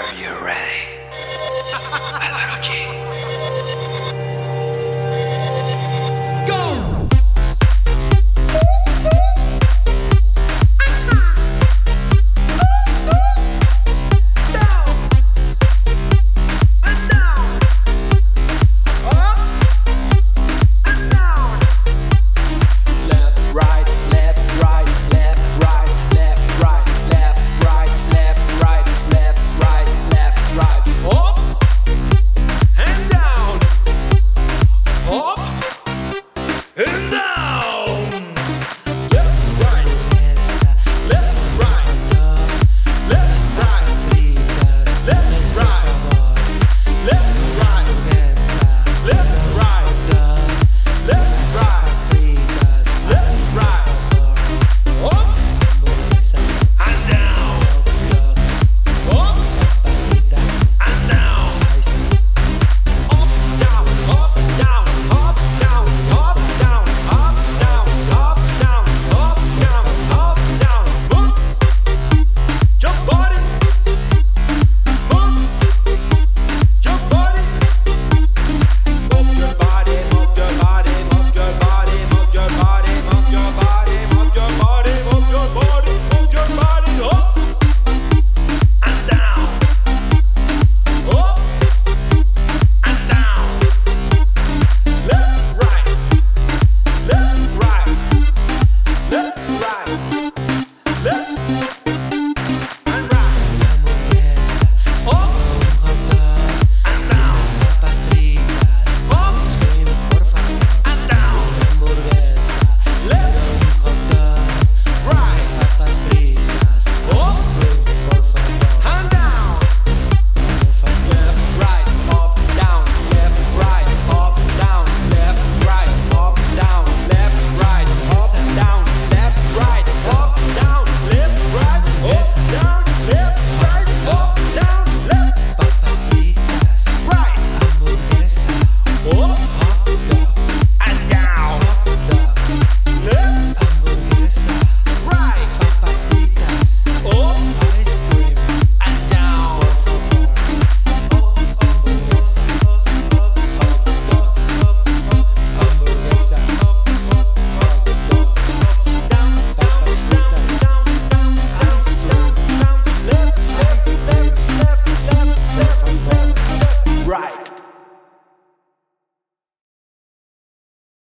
Are you ready? Now!